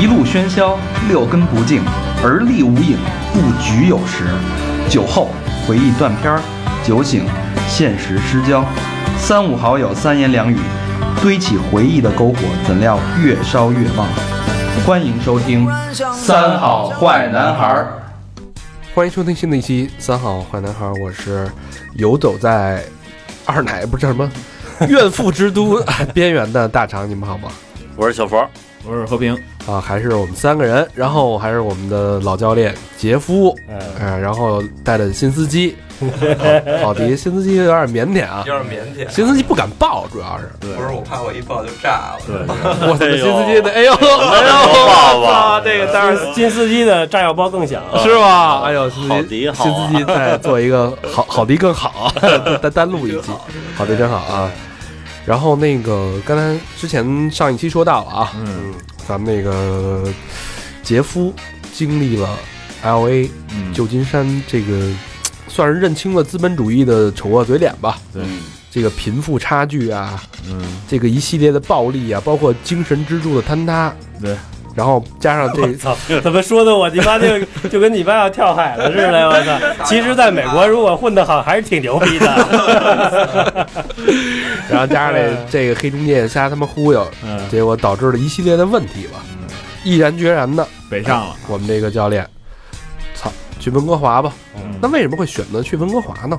一路喧嚣，六根不净，而立无影，不局有时。酒后回忆断片，酒醒现实失焦。三五好友三言两语，堆起回忆的篝火，怎料越烧越旺。欢迎收听《三好坏男孩儿》。欢迎收听新的一期《三好坏男孩儿》，我是游走在二奶不是叫什么 怨妇之都边缘的大厂，你们好吗？我是小佛，我是和平，啊，还是我们三个人，然后还是我们的老教练杰夫，嗯、然后带着新司机，好好迪，新司机有点腼腆啊，有点腼腆。新司机不敢抱，主要是，不是我怕我一抱就炸了。对，我的，新司机的，哎呦，哎呦，吧操，这个当然新司机的炸药包更响，是吧？哎呦，新好司机，迪好啊新司机再做一个好好迪更好，单单录一期，好迪真好啊。然后那个刚才之前上一期说到了啊，嗯。咱们那个杰夫经历了 L A 嗯，旧金山这个，算是认清了资本主义的丑恶嘴脸吧。对。嗯这个贫富差距啊，嗯，这个一系列的暴力啊，包括精神支柱的坍塌，对，然后加上这操，怎么说的我你妈就 就跟你妈要跳海了似的，我操！其实，在美国如果混得好，还是挺牛逼的。然后加上这这个黑中介瞎他妈忽悠，嗯，结果导致了一系列的问题吧。毅然决然的，北上了，我们这个教练，操，去温哥华吧。嗯那为什么会选择去温哥华呢？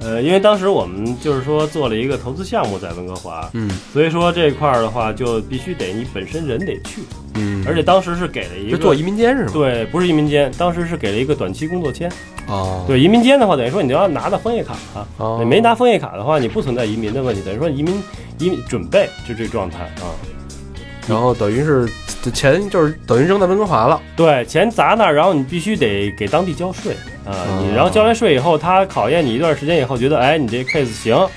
呃，因为当时我们就是说做了一个投资项目在温哥华，嗯所以说这块儿的话就必须得你本身人得去，嗯而且当时是给了一个做移民监是吗？对，不是移民监，当时是给了一个短期工作签。哦，对，移民监的话，等于说你就要拿到枫叶卡啊。哦你没拿枫叶卡的话，你不存在移民的问题，等于说移民移民准备就这状态啊。然后等于是这钱就是等于扔在温哥华了。对，钱砸那儿，然后你必须得给当地交税啊。哦你然后交完税以后，他考验你一段时间以后，觉得哎你这 case 行，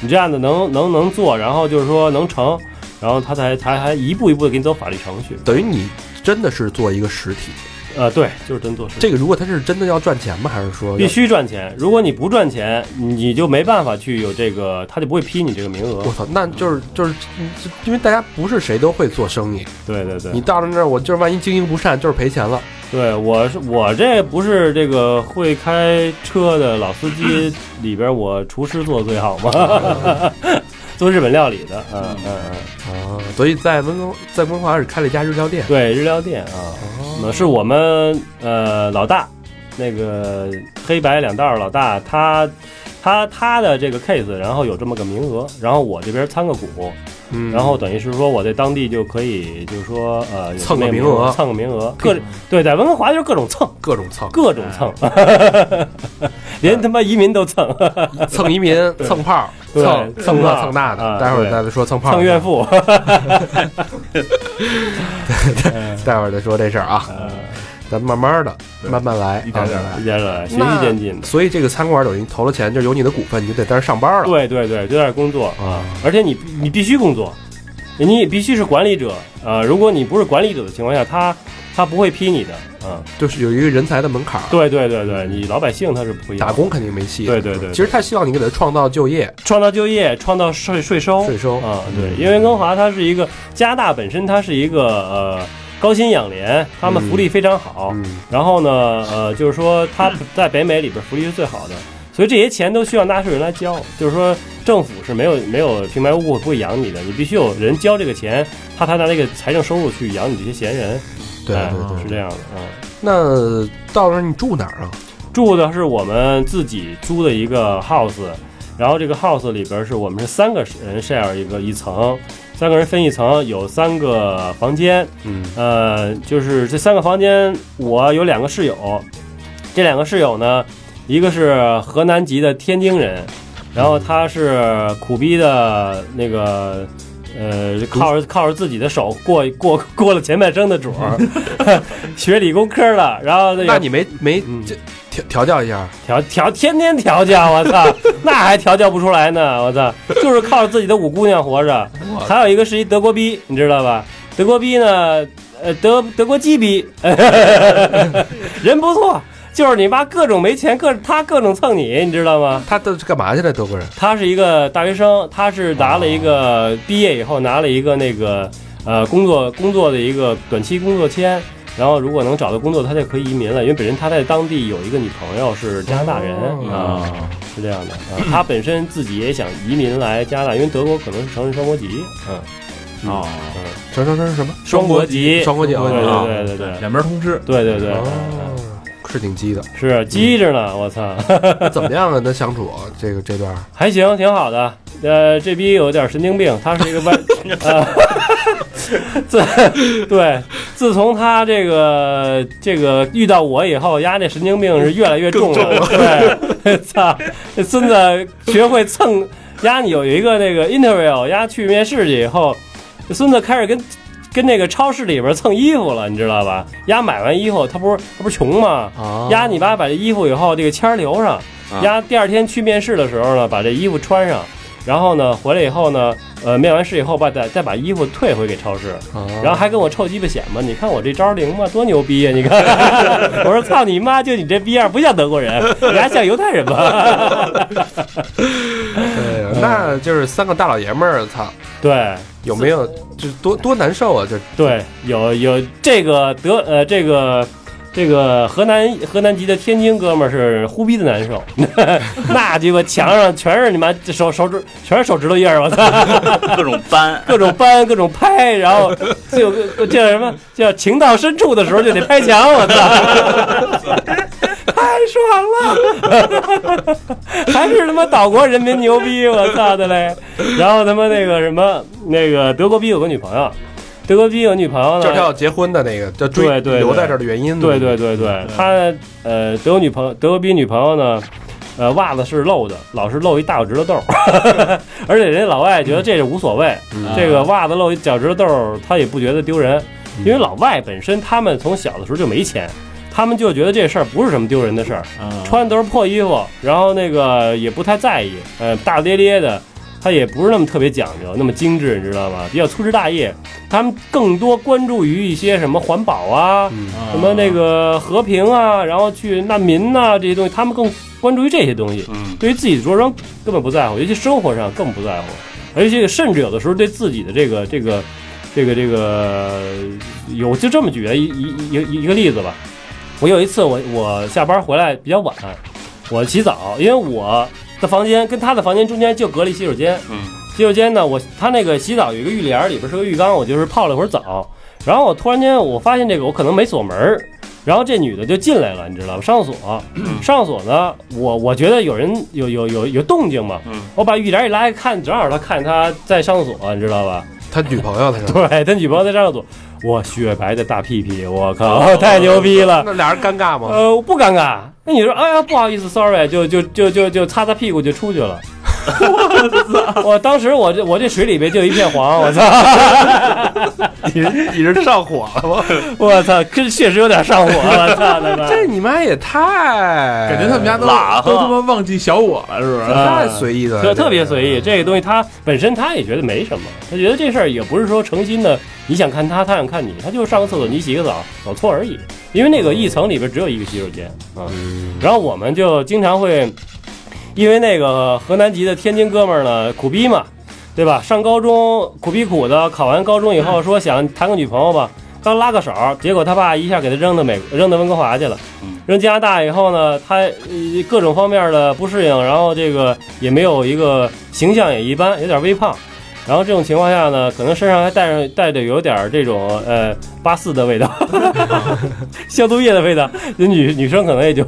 你这样子能能能做，然后就是说能成，然后他才才还一步一步的给你走法律程序。等于你真的是做一个实体。呃，对，就是真做事。这个如果他是真的要赚钱吗？还是说必？须赚钱，如果你不赚钱，你就没办法去有这个，他就不会批你这个名额我。操，那就是就是，因为大家不是谁都会做生意，对对对你，到了那儿，我就是万一经营不善，就是赔钱了。对我是我这不是这个会开车的老司机里边，我厨师做的最好吗？做日本料理的，嗯嗯。嗯，啊，所以在温哥在温哥华是开了一家日料店。对日料店啊，那是我们呃老大，那个黑白两道儿老大，他他他的这个 case，然后有这么个名额，然后我这边参个股，嗯，然后等于是说我在当地就可以，就是说呃有蹭个名额蹭个名额，各对，在温哥华就是各种蹭，各种蹭，各种蹭，连他妈移民都蹭，蹭移民、蹭炮、对蹭蹭这蹭炮蹭那的。啊待会儿再说蹭胖，蹭怨。妇，待会儿再说这事儿啊，呃咱慢慢的，慢慢来，一点点啊来，一点点来，循序渐进的。所以这个餐馆等于投了钱，就是有你的股份，你就得在这儿上班了。对对对，就在这工作啊，而且你你必须工作，你也必须是管理者啊。如果你不是管理者的情况下，他他不会批你的啊。就是有一个人才的门槛儿。对对对对，你老百姓他是不一样。打工肯定没戏。对对对，其实他希望你给他创造就业、创造就业，创造税税收，税收。啊，对，因为温哥华它是一个加拿大本身它是一个呃高薪养廉，他们福利非常好。嗯，然后呢，呃，就是说他在北美里边福利是最好的，所以这些钱都需要纳税人来交。就是说政府是没有没有平白无故不会养你的，你必须有人交这个钱，他才拿这个财政收入去养你这些闲人。哎对对对。是这样的啊。那到那儿你住哪儿啊？住的是我们自己租的一个 house，然后这个 house 里边是我们是三个人 share 一个一层，三个人分一层，有三个房间，嗯呃，就是这三个房间，我有两个室友，这两个室友呢，一个是河南籍的天津人，然后他是苦逼的那个。呃，靠着靠着自己的手过过过了前半生的主儿，学理工科的，然后那你没没调调教一下？调调天天调教，我操，那还调教不出来呢，我操，就是靠着自己的五姑娘活着。还有一个是一德国逼，你知道吧？德国逼呢，呃，德德国鸡逼，人不错，就是你妈各种没钱，各他各种蹭你，你知道吗？他都是干嘛去了？德国人他是一个大学生，他是拿了一个毕业以后拿了一个那个呃工作工作的一个短期工作签，然后如果能找到工作，他就可以移民了。因为本身他在当地有一个女朋友是加拿大人哦啊，是这样的啊。他本身自己也想移民来加拿大，因为德国可能是承认双国籍，嗯，哦，什么什么什么？双国籍，双国籍对啊对对对对两边通吃，对对对，哦，是挺鸡的。是机着呢，我操！那怎么样啊？他相处这个这段还行，挺好的。呃，这逼有点神经病，他是一个歪，呃，自对，自从他这个这个遇到我以后，丫这神经病是越来越重了。对，操，这孙子学会蹭丫，你有一个那个 interview，丫去面试去以后，这孙子开始跟。跟那个超市里边蹭衣服了，你知道吧？丫买完衣服，他不是他不是穷吗？啊丫你妈把这衣服以后这个签儿留上，丫第二天去面试的时候呢，把这衣服穿上，然后呢回来以后呢，呃面完试以后把再再把衣服退回给超市，然后还跟我臭鸡巴显嘛，你看我这招灵吗？多牛逼呀！你看，我说操你妈，就你这逼样不像德国人，你还像犹太人吧？对，那就是三个大老爷们儿，操，对。有没有？就多多难受啊？就对，有有这个德呃这个。这个河南河南籍的天津哥们儿是忽逼的难受，那鸡巴墙上全是你妈手手指全是手指头印儿，我操！各种搬，各种搬，各种拍，然后就叫什么？叫情到深处的时候就得拍墙，我操，太爽了，还是他妈岛国人民牛逼，我操的嘞！然后他妈那个什么那个德国逼有个女朋友，德国逼有女朋友呢，就是他要结婚的那个，就追对对对。留在这儿的原因。对对对对，他呃德国女朋友德国逼女朋友呢。呃，袜子是露的，老是露一大脚趾头豆儿，而且人家老外觉得这是无所谓，嗯。这个袜子露一脚趾头豆儿，他也不觉得丢人，因为老外本身他们从小的时候就没钱，他们就觉得这事儿不是什么丢人的事儿，穿的都是破衣服，然后那个也不太在意，呃，大咧咧的，他也不是那么特别讲究，那么精致，你知道吧？比较粗枝大叶，他们更多关注于一些什么环保啊，嗯什么那个和平啊，然后去难民呐、这些东西，他们更关注于这些东西。嗯，对于自己的着装根本不在乎，尤其生活上更不在乎，而且甚至有的时候对自己的这个这个这个这个有就这么举一一一一一个例子吧。我有一次我我下班回来比较晚，我洗澡，因为我的房间跟他的房间中间就隔了一洗手间，嗯，洗手间呢，我他那个洗澡有一个浴帘，里边是个浴缸，我就是泡了会儿澡，然后我突然间我发现这个我可能没锁门儿，然后这女的就进来了，你知道吧？上厕所，上厕所呢，我我觉得有人有有有有动静嘛，嗯我把浴帘一拉开看，正好他看他在上厕所，你知道吧？他女朋友他是。对他女朋友在上 厕所，哇，雪白的大屁屁，我靠，太牛逼了！那俩人尴尬吗？呃，不尴尬。那你说，哎呀，不好意思，sorry，就就就就就擦擦屁股就出去了。我当时我这我这水里边就一片黄，我操！你你是上火了吗？我操，这确实有点上火，我操他妈！这你妈也太感觉他们家都拉都他妈忘记小我了，是不是？太随意了，特特别随意，这个东西他本身他也觉得没什么，他觉得这事儿也不是说诚心的，你想看他，他想看你，他就是上个厕所，你洗个澡，走错而已。因为那个一层里边只有一个洗手间啊，嗯然后我们就经常会，因为那个河南籍的天津哥们儿呢，苦逼嘛，对吧？上高中苦逼苦的，考完高中以后说想谈个女朋友吧，刚拉个手，结果他爸一下给他扔到美扔到温哥华去了。扔加拿大以后呢，他各种方面的不适应，然后这个也没有一个形象也一般，有点微胖。然后这种情况下呢，可能身上还带着带着有点这种呃八四的味道，消毒液的味道，那女女生可能也就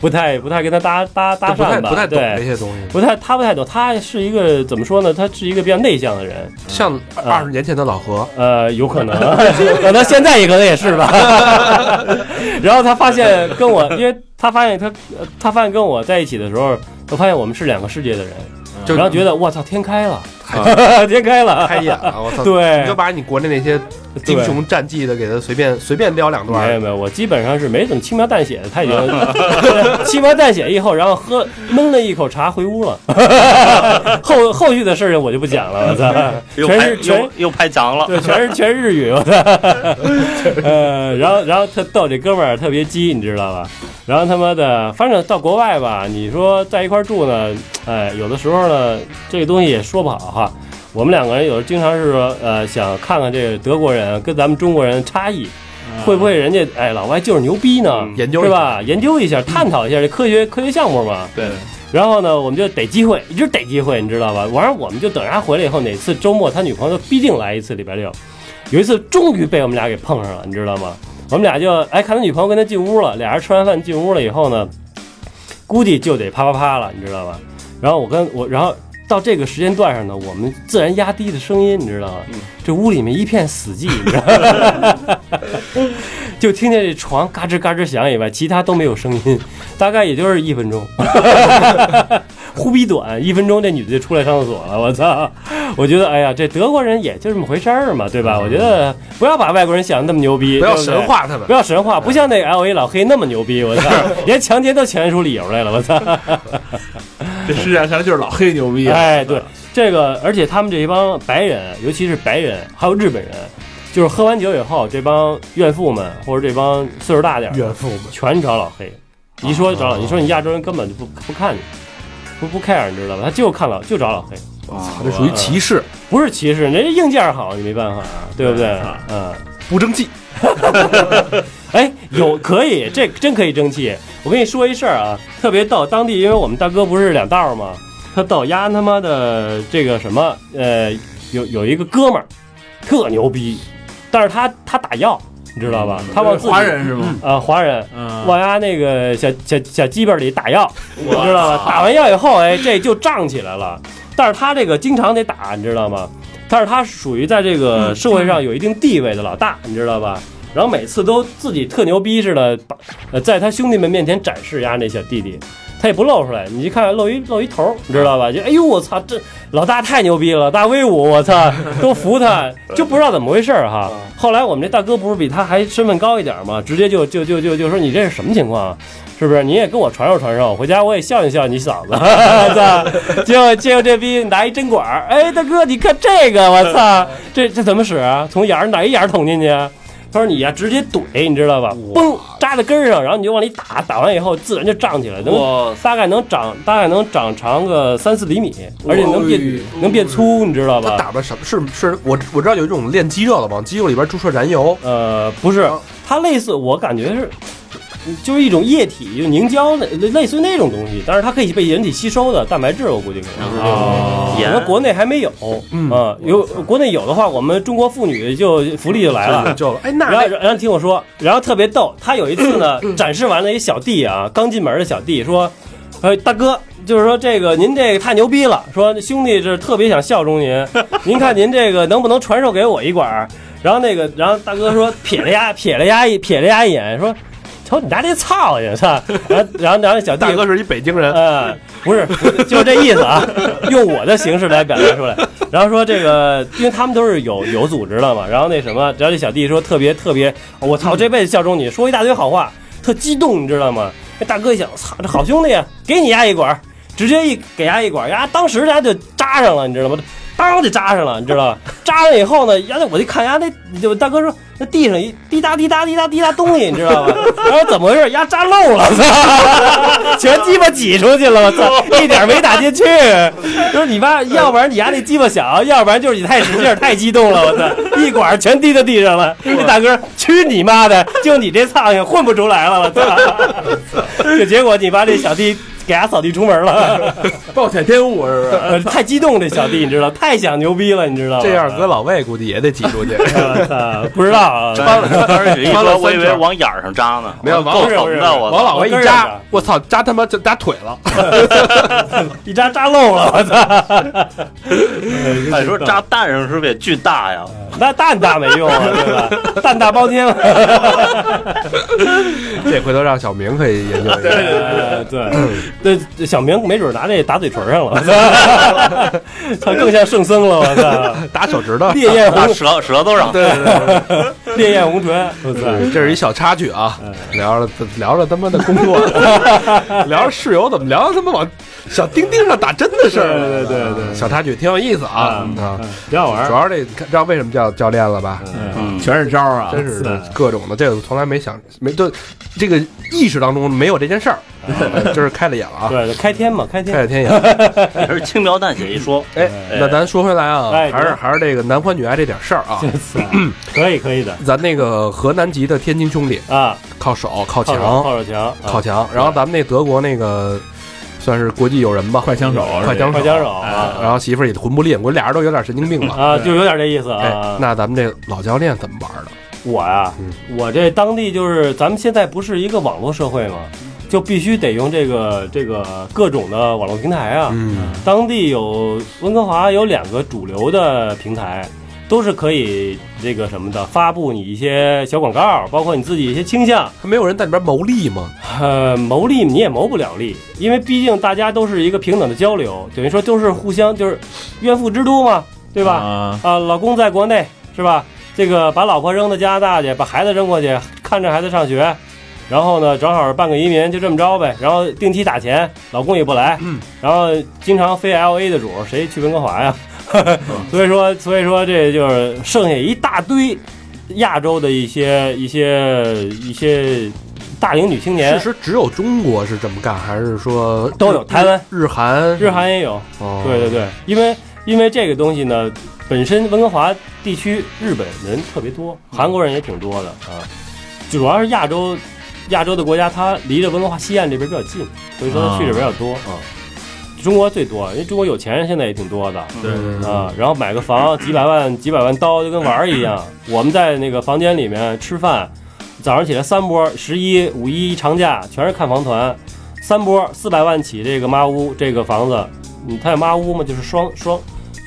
不太不太跟他搭搭搭不太讪吧，不太懂对。这些东西，不太，他不太懂，他是一个怎么说呢？他是一个比较内向的人，像二十年前的老何，呃，有可能，可能现在也可能也是吧。然后他发现跟我，因为他发现他，呃他发现跟我在一起的时候，他发现我们是两个世界的人，就然后觉得我操，天开了，天开了，开眼了，我操！对你就把你国内那些英雄战绩的，给他随便随便撩两段没有。没有，我基本上是没怎么轻描淡写的，他已经 轻描淡写以后，然后喝闷了一口茶回屋了。后后续的事情我就不讲了，我操，全是全又又拍长了。对，全是全是日语，我操。呃，然后然后他逗，这哥们儿特别鸡，你知道吧？然后他妈的，反正到国外吧，你说在一块儿住呢，哎，有的时候呢，这个东西也说不好哈。我们两个人有时候经常是说，呃，想看看这个德国人跟咱们中国人差异，会不会人家哎老外就是牛逼呢？研究是吧？研究一下，探讨一下这科学科学项目嘛。对，然后呢，我们就逮机会，一直逮机会，你知道吧？完了，我们就等着他回来以后，哪次周末他女朋友必定来一次，礼拜六。有一次终于被我们俩给碰上了，你知道吗？我们俩就哎看他女朋友跟他进屋了，俩人吃完饭进屋了以后呢，估计就得啪啪啪了，你知道吧？然后我跟我，然后到这个时间段上呢，我们自然压低的声音，你知道吗？这屋里面一片死寂，你知道吗？就听见这床嘎吱嘎吱响以外，其他都没有声音，大概也就是一分钟，忽必短，一分钟这女的就出来上厕所了，我操！我觉得哎呀，这德国人也就这么回事儿嘛，对吧？我觉得不要把外国人想的那么牛逼，不要神话他们不。要神话，不像那个 L A 老黑那么牛逼，我操，连强奸都强奸出理由来了，我操！这世界上就是老黑牛逼啊！哎，对，这个，而且他们这一帮白人，尤其是白人，还有日本人，就是喝完酒以后，这帮怨妇们或者这帮岁数大点儿，怨妇们，全找老黑。一说找老，你说你亚洲人根本就不不看你，不不 care，你知道吧？他就看老就找老黑，操，这属于歧视，不是歧视，人家硬件好，你没办法啊，对不对？嗯。不争气。哎，有可以，这真可以争气。我跟你说一事儿啊，特别逗。当地因为我们大哥不是两道儿吗？他逗丫他妈的这个什么，呃，有有一个哥们儿特牛逼，但是他他打药，你知道吧？他往自己华人是吗？啊、华人嗯，往丫那个小小小鸡巴里打药，你知道吧？打完药以后，哎，这就胀起来了。但是他这个经常得打，你知道吗？但是他属于在这个社会上有一定地位的老大，你知道吧？然后每次都自己特牛逼似的，把呃在他兄弟们面前展示丫那小弟弟，他也不露出来，你一看露一露一头，你知道吧？就哎呦我操，这老大太牛逼了，大威武，我操，都服他，就不知道怎么回事儿哈。后来我们这大哥不是比他还身份高一点吗？直接就就就就就说你这是什么情况啊？是不是？你也跟我传授传授，回家我也孝敬孝敬你嫂子。操！结果结果这逼拿一针管儿，哎，大哥，你看这个，我操，这这怎么使啊？从眼儿哪一眼儿捅进去啊？他说你呀、直接怼，你知道吧？嘣，扎在根儿上，然后你就往里打，打完以后自然就胀起来，能我大概能长大概能长长个三四厘米，而且能变能变粗，你知道吧？他打的什么？是是我我知道有一种练肌肉的，往肌肉里边注射燃油。呃，不是，它类似，我感觉是，就是一种液体，就凝胶类类似于那种东西，但是它可以被人体吸收的蛋白质，我估计可能是这。可能国内还没有，嗯。啊，有国内有的话，我们中国妇女就福利就来了。就哎，那然后，然后听我说，然后特别逗，他有一次呢，展示完了一小弟啊，刚进门的小弟说，呃，大哥，就是说这个您这个太牛逼了，说兄弟是特别想效忠您，您看您这个能不能传授给我一管儿？然后那个，然后大哥说瞥了丫瞥了丫一瞥了丫一眼，说，瞅你家这操性，操！然后然后然后小弟大哥是一北京人，呃，不是，就是这意思啊，用我的形式来表达出来。然后说这个，因为他们都是有有组织的嘛，然后那什么，然后这小弟说特别特别，我操，这辈子效忠你，说一大堆好话，特激动，你知道吗？那大哥一想，操，这好兄弟啊，给你压一管儿，直接一给压一管儿，丫当时他就扎上了，你知道吗？当就扎上了，你知道吧？扎上以后呢，丫那我一看丫那，就大哥说那地上一滴答滴答滴答滴答东西，你知道吧？然后怎么回事？丫扎漏了，操，全鸡巴挤出去了，我操，一点没打进去。说 你妈，要不然你丫那鸡巴小，要不然就是你太使劲太激动了，我操，一管全滴到地上了。那大哥，去你妈的！就你这苍蝇混不出来了，我操！这结果你妈这小弟给伢扫地出门了。暴殄天物是不是？呃，太激动，这小弟你知道，太想牛逼了，你知道吗？这样搁老魏估计也得挤出去。我 操，不知道啊。当时你一穿了说，我以为往眼儿上扎呢，没有往够不是不是疼的，我往老魏一扎扎，我操，扎他妈就扎腿了。一扎扎漏了，我操！你，说扎蛋上是不是也巨大呀？那蛋大没用啊，对吧？蛋大包天了。这回头让小明可以研究一下。对，这小明没准拿这打嘴唇上了，他更像圣僧了，我操，打手指头。烈焰 红，打舌舌头上，对对对 烈焰红唇，我操，这是一小插曲啊。嗯聊着聊着他妈的工作，聊着室友怎么聊他妈往小钉钉上打针的事儿。对对对对小插曲挺有意思啊啊！挺好玩。主要这你看知道为什么叫教练了吧？嗯，全是招啊，真是是各种的，这个从来没想没就这个意识当中没有这件事儿，就是开了眼了啊，对对，开天嘛，开天，开了天眼。也是轻描淡写一说，哎，那咱说回来啊，哎还是还是这个男欢女爱这点事儿啊。可以可以的咱那个河南籍的天津兄弟啊，靠手靠墙靠手墙，啊靠墙，然后咱们那德国那个算是国际友人吧，快枪手，快枪手快枪手然啊后媳妇儿也魂不吝，我俩人都有点神经病吧。啊，就有点这意思哎啊，。那咱们这老教练怎么玩的？我呀嗯，我这当地就是咱们现在不是一个网络社会嘛，就必须得用这个这个各种的网络平台啊。嗯，当地有温哥华有两个主流的平台，都是可以这个什么的发布你一些小广告，包括你自己一些倾向。他没有人在里边谋利吗？呃，谋利你也谋不了利，因为毕竟大家都是一个平等的交流，等于说都是互相就是怨妇之都嘛，对吧？啊，啊，老公在国内是吧？这个把老婆扔到加拿大去，把孩子扔过去，看着孩子上学，然后呢，正好办个移民，就这么着呗。然后定期打钱，老公也不来，嗯然后经常飞 L A 的主，谁去温哥华呀？所以说，所以说这就是剩下一大堆亚洲的一些一些一些大龄女青年其，实只有中国是这么干，还是说都有台湾、日韩、日韩也有。哦？对对对，因为因为这个东西呢，本身温哥华地区日本人特别多，韩国人也挺多的啊，主要是亚洲亚洲的国家，它离着温哥华西岸这边比较近，所以说它去的比较多。啊。中国最多，因为中国有钱人现在也挺多的。对对对，啊，然后买个房 几百万几百万刀就跟玩儿一样。我们在那个房间里面吃饭，早上起来三波，十一、五一长假全是看房团，三波四百万起这个妈屋这个房子，嗯，它有妈屋嘛，就是双双，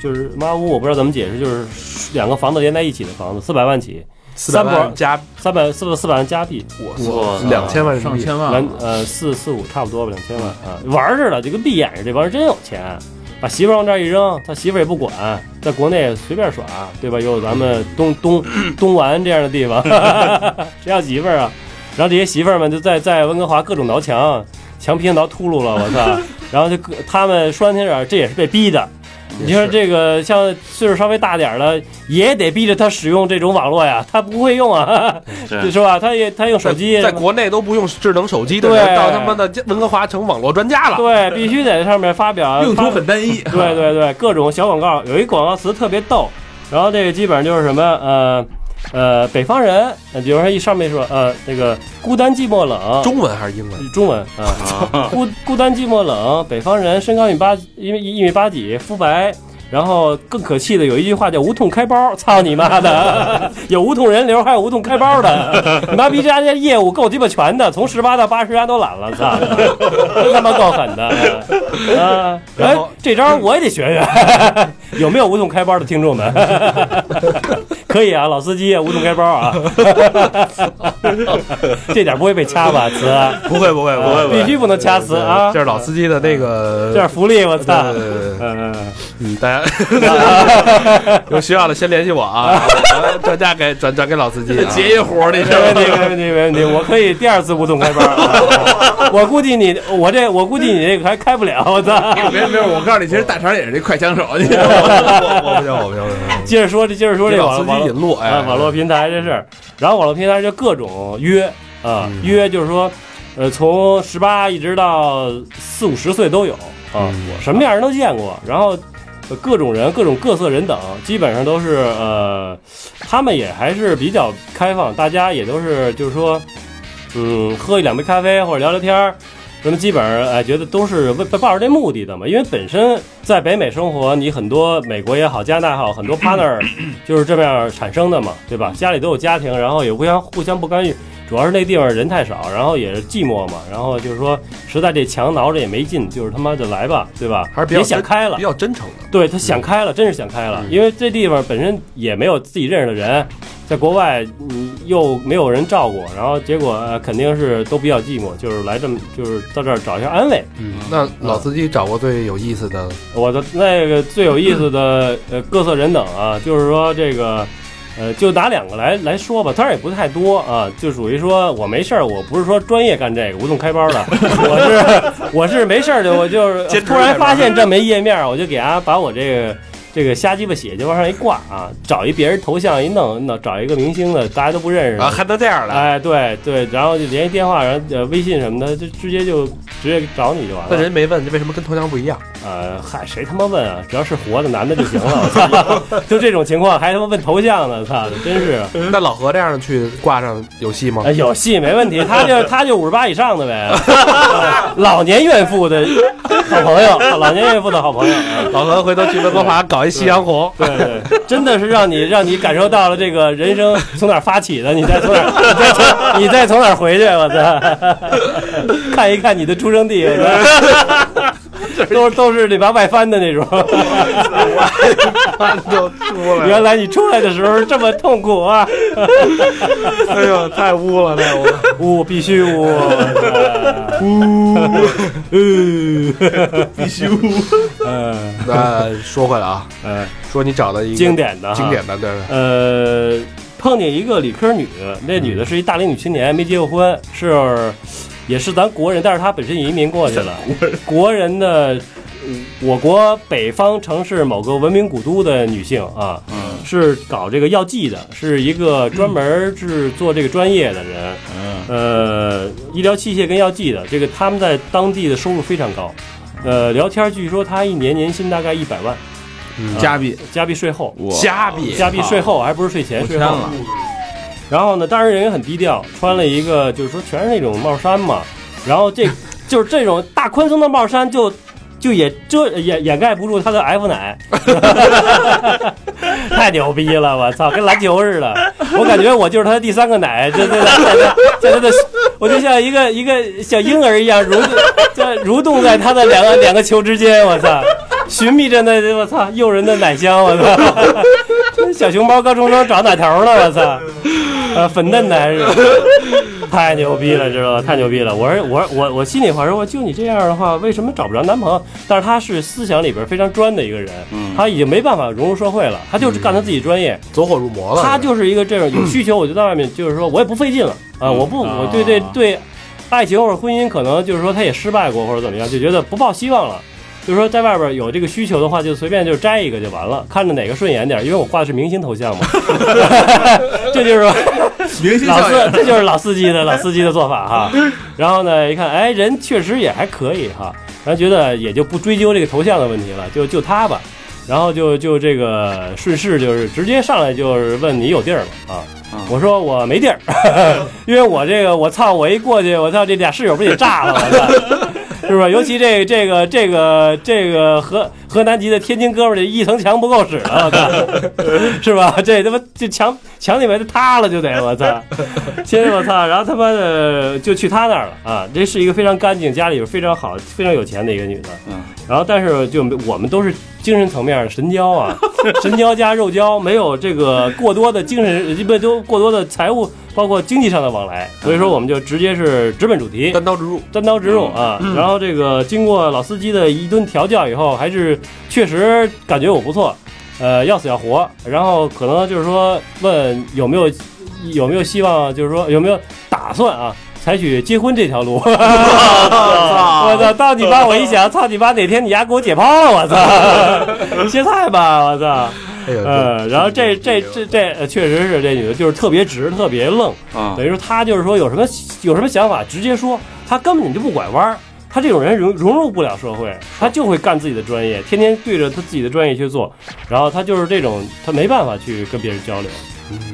就是妈屋，我不知道怎么解释，就是两个房子连在一起的房子，四百万起，四百三波万加三百四四百万加币，我两千万上千万两呃四四五差不多吧，两千万啊，玩儿似的，就跟闭眼似的，这帮人真有钱。把媳妇儿往这儿一扔，他媳妇儿也不管，在国内随便耍，对吧？有咱们东东东莞这样的地方，谁要媳妇儿啊？然后这些媳妇儿们就在在温哥华各种挠墙，墙皮上挠秃噜了，我操！然后就各他们说难听点儿，这也是被逼的。你说这个像岁数稍微大点儿的，也得逼着他使用这种网络呀，他不会用啊，对是吧？他也他用手机，在国内都不用智能手机的人，对到他妈的温哥华成网络专家了。对，必须得在上面发表 用途很单一，对对对，各种小广告，有一广告词特别逗，然后这个基本上就是什么呃呃北方人，呃比如说一上面说呃那个孤单寂寞冷，中文还是英文？中文啊，孤孤单寂寞冷，北方人，身高一米八，一米一米八几，肤白。然后更可气的有一句话叫“无痛开包”，操你妈的！有无痛人流，还有无痛开包的，你妈逼这家这业务够鸡巴全的，从十八到八十家都揽了，操！真他妈够狠的啊！哎这招我也得学学，有没有无痛开包的听众们？可以啊，老司机啊，无痛开包啊，这点不会被掐吧？词不会不会不会，必须不能掐词啊！这是老司机的那个，这是福利，我操！嗯嗯嗯，大家 有需要的先联系我啊，转嫁给转转给老司机啊。结一活这没问题，没问题，没问题。我可以第二次无痛开包。我估计你，我这，我估计你这个还开不了。我操！没有没有，我告诉你，其实大肠也是这快枪手，你我不行我不行，我不行接着说，这接着说这给老司网网机引路，哎啊，，网络平台这事儿，然后网络平台就各种约啊，嗯约就是说，呃，从十八一直到四五十岁都有啊，嗯什么样人都见过，然后。呃各种人、各种各色人等，基本上都是呃，他们也还是比较开放，大家也都是就是说，嗯，喝一两杯咖啡或者聊聊天儿，那么基本上哎，觉得都是为抱着这目的的嘛。因为本身在北美生活，你很多美国也好，加拿大也好，很多 partner 就是这么样产生的嘛，对吧？家里都有家庭，然后也互相互相不干预，主要是那地方人太少，然后也是寂寞嘛，然后就是说实在这墙挠着也没劲，就是他妈就来吧，对吧？还是比较也想开了比。较真诚的。对他想开了，真是想开了，嗯因为这地方本身也没有自己认识的人，在国外你又没有人照顾，然后结果、呃肯定是都比较寂寞，就是来这么就是到这儿找一下安慰。嗯，那老司机找过最有意思的，我的那个最有意思的呃各色人等啊，就是说这个。呃，就拿两个来来说吧，当然也不太多啊，就属于说我没事儿，我不是说专业干这个无痛开包的，我是我是没事儿的，我就是突然发现这么一页面，我就给啊把我这个这个瞎鸡巴写就往上一挂啊，找一别人头像一弄，弄找一个明星的大家都不认识啊，还能这样的？哎，对对，然后就联系电话，然后呃微信什么的，就直接就直接找你就完了。那人没问，这为什么跟头像不一样？呃，嗨，谁他妈问啊？只要是活的男的就行了。我操，就这种情况还他妈问头像呢？操，真是。那老何这样的去挂上有戏吗？呃有戏没问题，他就 他就五十八以上的呗，老年怨妇的好朋友，老年怨妇的好朋友。啊老何回头去温哥华搞一夕阳红，对对，真的是让你 让你感受到了这个人生从哪儿发起的，你再从哪儿，你再从你再从哪儿回去，我操！看一看你的出生地，我操，都都是里边外翻的那种。就出来原来你出来的时候这么痛苦啊！哎呦，太污了，太污了！污必须污，污，必须呜。嗯。那说回来啊，嗯，说你找到一个经典的哈。经典的，对，呃，碰见一个理科女，那女的是一大龄女青年，没结过婚，是也是咱国人，但是她本身移民过去了，国人的。嗯我国北方城市某个文明古都的女性啊，嗯。是搞这个药剂的，是一个专门是做这个专业的人，嗯呃，医疗器械跟药剂的，这个他们在当地的收入非常高。呃，聊天据说他一年年薪大概一百万，加币加币税后，加币，加币税后还不是税前税后。然后呢，当然人也很低调，穿了一个就是说全是那种帽衫嘛，然后这就是这种大宽松的帽衫就。就也遮掩掩盖不住他的 F 奶，太牛逼了！我操，跟篮球似的。我感觉我就是他的第三个奶，就在在在在他的，我就像一个一个小婴儿一样蠕在蠕动在他的两个两个球之间。我操，寻觅着那我操诱人的奶香。我操，这 小熊猫刚出生长奶头了。我操，呃，粉嫩的还是太牛逼了，知道吧？太牛逼了！我说我说我我心里话说，我就你这样的话，为什么找不着男朋友？但是他是思想里边非常专的一个人，嗯他已经没办法融入社会了，他就是干他自己专业，走火入魔了。他就是一个这种有需求，我就在外面就是说我也不费劲了啊，我不我对对对，爱情或者婚姻可能就是说他也失败过或者怎么样，就觉得不抱希望了。就是说，在外边有这个需求的话，就随便就摘一个就完了，看着哪个顺眼点，因为我画的是明星头像嘛，这就是说明星老司，这就是老司机的老司机的做法哈。然后呢，一看，哎，人确实也还可以哈，然后觉得也就不追究这个头像的问题了，就就他吧。然后就就这个顺势就是直接上来就是问你有地儿吗？啊，我说我没地儿，因为我这个我操，我一过去，我操，这俩室友不得炸了。是不是？尤其这这个这个这个和河南籍的天津哥们儿，这一层墙不够使了，我操，是吧？这他妈这墙墙里面就塌了，就得我操！先我操，然后他妈的就去他那儿了啊！这是一个非常干净、家里边非常好、非常有钱的一个女的，嗯，然后但是就我们都是精神层面的神交啊，神交加肉交，没有这个过多的精神，不都过多的财务，包括经济上的往来，所以说我们就直接是直奔主题，单刀直入，单刀直入啊。然后这个经过老司机的一顿调教以后，还是确实感觉我不错，呃，要死要活。然后可能就是说问有没有有没有希望，就是说有没有打算啊。采取结婚这条路，我操！到你妈！我一想，操你妈！哪天你丫给我解剖了，我操！歇菜吧，我操！哎呦，呃，然后这这这这呃确实是这女的，就是特别直，特别愣，啊等于说她就是说有什么有什么想法直接说，她根本就不拐弯儿。她这种人融融入不了社会，他就会干自己的专业，天天对着他自己的专业去做，然后他就是这种，他没办法去跟别人交流。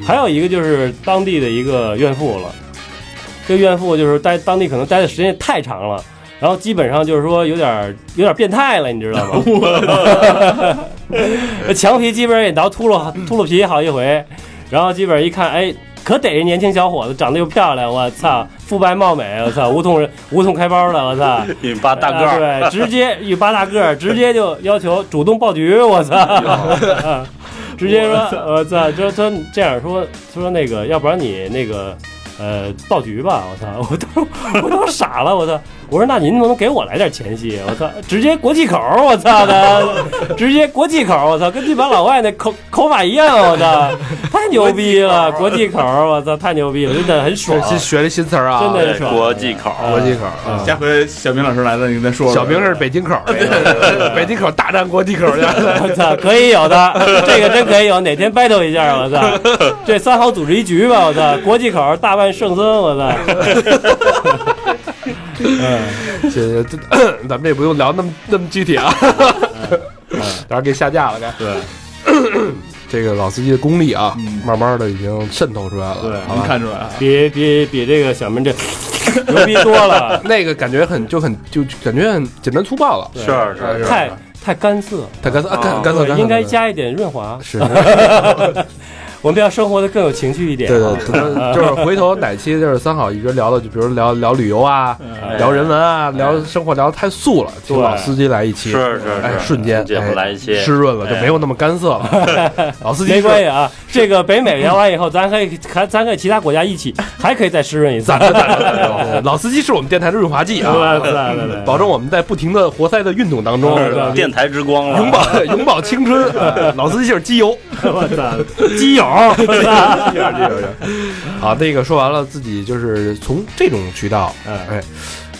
还有一个就是当地的一个怨妇了，这怨妇就是待当地可能待的时间也太长了，然后基本上就是说有点儿有点儿变态了，你知道吗？墙皮 基本上也挠秃噜秃噜皮好一回，然后基本上一看，哎，可逮一年轻小伙子，长得又漂亮，我操，肤白貌美，我操，无痛人无痛开包了，我操，一米八大个儿，啊对，直接一八大个儿，直接就 要求主动报局，我操，直接说，我操，就说这样说他说那个，要不然你那个呃爆菊吧，我操，我都我都傻了，我操，我说那您能不能给我来点前戏？我操，直接国际口，我操的，直接国际口，我操，跟地板老外那口口法一样，我操，太牛逼了，国际口，我操，太牛逼了，真的很爽，新学了新词儿啊，真的对很爽，国际口嗯国际口。嗯下回小明老师来了，你再说说。小明是北京口，北京口大战国际口去。我操，可以有的，这个真可以有，哪天 battle 一下，我操，这三好组织一局吧，我操，国际口大办圣僧，我操，嗯，行行，这咱们这不用聊那么那么具体啊，到时候给下架了该。对，这个老司机的功力啊嗯，慢慢的已经渗透出来了，对？能看出来啊。比比比这个小明这 牛逼多了，那个感觉很就很就感觉很简单粗暴了，是是是，太太干涩，太干涩啊，干啊。干涩，干涩应该加一点润滑，是，我们要生活的更有情趣一点，对对 就是回头哪期就是三好一直聊的，就比如聊 聊旅游啊，哎。聊人文啊，聊生活聊的太素了，请老司机来一期，是是哎，是，瞬间节目哎来一期，湿润了，就哎。没有那么干涩了。老司机没关系啊，这个北美聊完以后，咱可以还咱可以其他国家一起，还可以再湿润一次，老司机是我们电台的润滑剂啊，对对对，保证我们在不停的活塞的运动当中，电台之光了，永葆永葆青春。哎老司机就是机油，我操，基友。好，那个说完了，自己就是从这种渠道，嗯哎，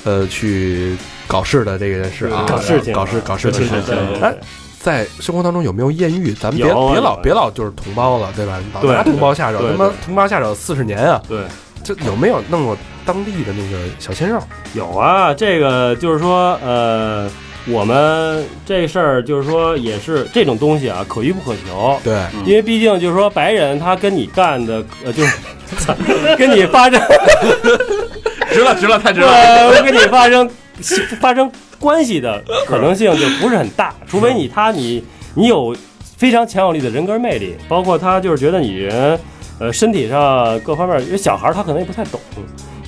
呃，去搞事的这件事啊，搞事情搞事搞事情对。对对哎，在生活当中有没有艳遇？咱们别别老别老就是同胞了，对吧？老对拿同胞下手，他妈同胞下手四十年啊！对，这有没有弄过当地的那个小鲜肉？有啊，这个就是说，呃，我们这事儿就是说，也是这种东西啊，可遇不可求。对，嗯因为毕竟就是说，白人他跟你干的，呃，就是 跟你发生，值了，值了，太值了。呃，跟你发生发生关系的可能性就不是很大，除非你他你你有非常强有力的人格魅力，包括他就是觉得你人，呃，身体上各方面，因为小孩儿他可能也不太懂。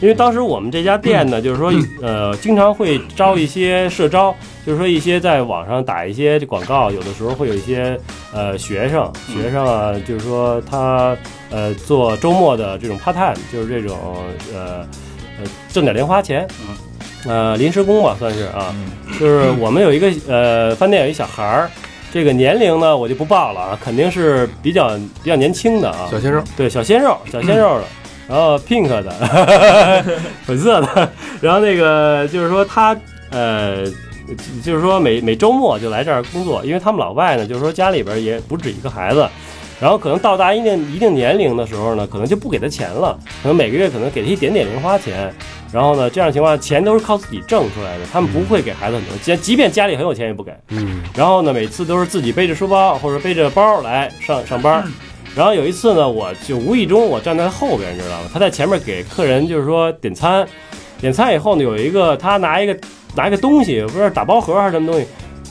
因为当时我们这家店呢，就是说，呃，经常会招一些社招，就是说一些在网上打一些广告，有的时候会有一些呃学生，学生啊，就是说他呃做周末的这种 part time，就是这种呃呃挣点零花钱，呃临时工吧算是啊，就是我们有一个呃饭店有一小孩儿，这个年龄呢我就不报了啊，肯定是比较比较年轻的啊，小鲜肉，对，小鲜肉，小鲜肉的，然后 pink 的，粉色的，然后那个就是说他呃，就是说每每周末就来这儿工作，因为他们老外呢，就是说家里边也不止一个孩子。然后可能到达一定一定年龄的时候呢，可能就不给他钱了，可能每个月可能给他一点点零花钱，然后呢，这样情况钱都是靠自己挣出来的，他们不会给孩子很多钱，即便家里很有钱也不给。嗯，然后呢，每次都是自己背着书包或者背着包来上上班。然后有一次呢，我就无意中我站在他后边，你知道吗？他在前面给客人就是说点餐，点餐以后呢，有一个他拿一个拿一个东西，不知道打包盒还是什么东西，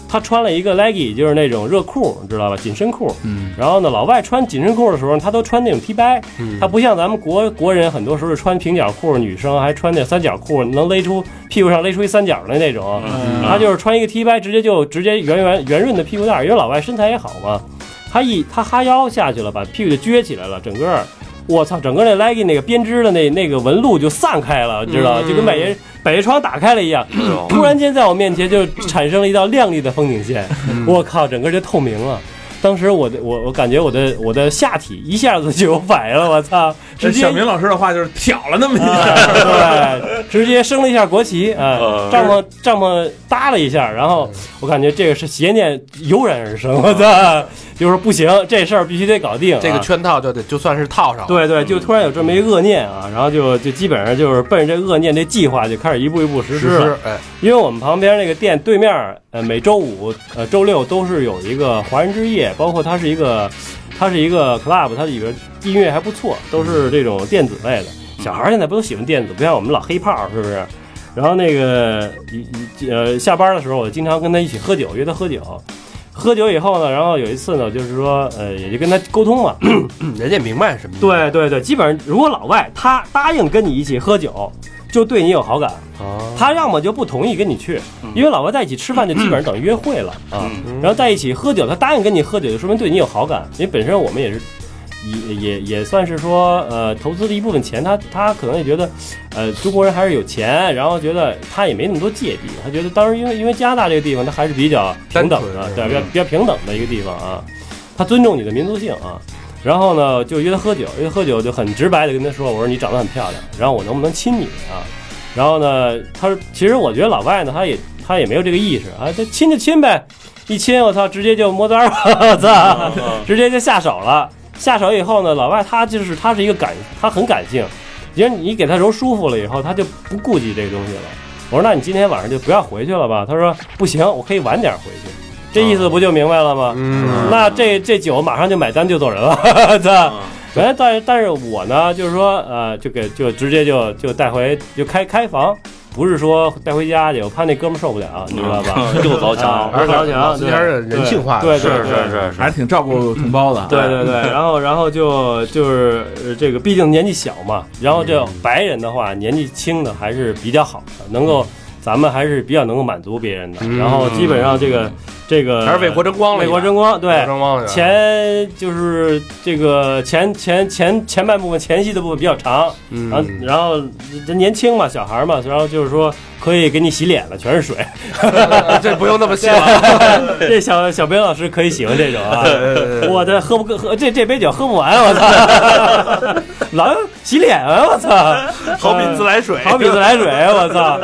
他穿了一个 leggy，就是那种热裤，你知道吧？紧身裤。嗯然后呢，老外穿紧身裤的时候，他都穿那种 T 恤，嗯他不像咱们国国人，很多时候是穿平角裤，女生还穿那三角裤，能勒出屁股上勒出一三角的那种。嗯他就是穿一个 T 恤，直接就直接圆圆圆润的屁股蛋，因为老外身材也好嘛，他一他哈腰下去了，把屁股就撅起来了，整个儿，我操，整个那 legging 那个编织的那那个纹路就散开了，你知道就跟百叶百叶窗打开了一样，突然间在我面前就产生了一道亮丽的风景线，我靠，整个就透明了。当时我的我我感觉我的我的下体一下子就有反应了，我操！直接小明老师的话就是挑了那么一下，啊对，直接升了一下国旗啊，呃帐篷帐篷搭了一下，然后我感觉这个是邪念油然而生，我操，就是不行，这事儿必须得搞定啊、这个圈套就得就算是套上了。对对，就突然有这么一恶念啊，然后就就基本上就是奔着这恶念这计划就开始一步一步实施了。实施，哎，因为我们旁边那个店对面，呃，每周五、呃周六都是有一个华人之夜，包括它是一个，它是一个 club，它里边音乐还不错，都是这种电子类的。小孩儿现在不都喜欢电子，不像我们老黑炮，是不是？然后那个一一呃下班的时候，我经常跟他一起喝酒，约他喝酒。喝酒以后呢，然后有一次呢，就是说，呃，也就跟他沟通嘛，嗯人家明白什么意思。对对对，基本上如果老外他答应跟你一起喝酒，就对你有好感，啊，他要么就不同意跟你去，因为老外在一起吃饭就 基本上等于约会了啊。嗯然后在一起喝酒，他答应跟你喝酒，就说明对你有好感。因为本身我们也是，也也也算是说，呃，投资的一部分钱，他他可能也觉得，呃，中国人还是有钱，然后觉得他也没那么多芥蒂，他觉得当时因为因为加拿大这个地方，他还是比较平等的，对，比较比较平等的一个地方啊，他尊重你的民族性啊。然后呢，就约他喝酒，约喝酒就很直白的跟他说，我说你长得很漂亮，然后我能不能亲你啊？然后呢，他说其实我觉得老外呢，他也他也没有这个意识啊，他亲就亲呗，一亲我操，直接就摸单儿，我操，直接就下手了。下手以后呢，老外他就是他是一个感，他很感性，因为你给他揉舒服了以后，他就不顾及这个东西了。我说那你今天晚上就不要回去了吧？他说不行，我可以晚点回去。这意思不就明白了吗？嗯，那这这酒马上就买单就走人了，对吧？哎，但是但是我呢，就是说，呃，就给就直接就就带回就开开房，不是说带回家去，我怕那哥们受不了，你知道吧？又高强，而高强，这点人人性化的对，是对。对是是是，还是挺照顾同胞的。对对对，然后然后就就是呃这个，毕竟年纪小嘛，然后这白人的话，年纪轻的还是比较好的，能够咱们还是比较能够满足别人的。嗯然后基本上这个这个还是为国争光了，为国争光，对争光了，前就是这个前前前前半部分前戏的部分比较长，嗯，然后然后这年轻嘛，小孩嘛，然后就是说可以给你洗脸了，全是水。这不用那么细了，这小小编老师可以喜欢这种啊。呃我的喝不喝这这杯酒喝不完，我操！老洗脸啊，我操！好比自来水，好比自来水，我操！